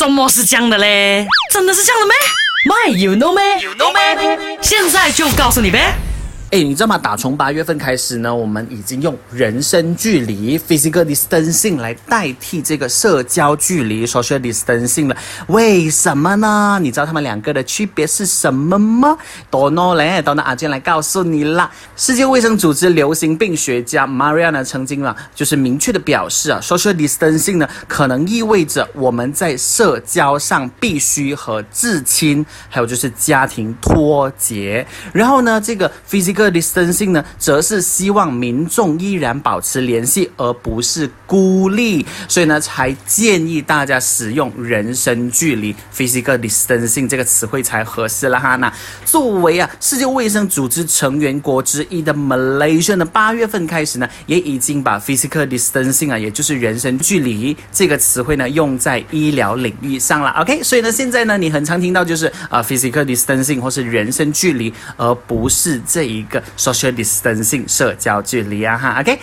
什么是这样的嘞？真的是这样的咩？My you know 咩？You know 咩？现在就告诉你呗。哎，你知道吗？打从八月份开始呢，我们已经用人身距离 （physical distancing） 来代替这个社交距离 （social distancing） 了。为什么呢？你知道他们两个的区别是什么吗？多诺嘞，多诺阿健来告诉你啦。世界卫生组织流行病学家 Maria 呢，曾经啊，就是明确的表示啊，social distancing 呢，可能意味着我们在社交上必须和至亲，还有就是家庭脱节。然后呢，这个 physical 个 distancing 呢，则是希望民众依然保持联系，而不是孤立，所以呢，才建议大家使用人身距离 （physical distancing） 这个词汇才合适了哈。那作为啊世界卫生组织成员国之一的 Malaysia 呢，八月份开始呢，也已经把 physical distancing 啊，也就是人身距离这个词汇呢，用在医疗领域上了。OK，所以呢，现在呢，你很常听到就是啊 physical distancing 或是人身距离，而不是这一。个 social distancing 社交距离啊哈，OK。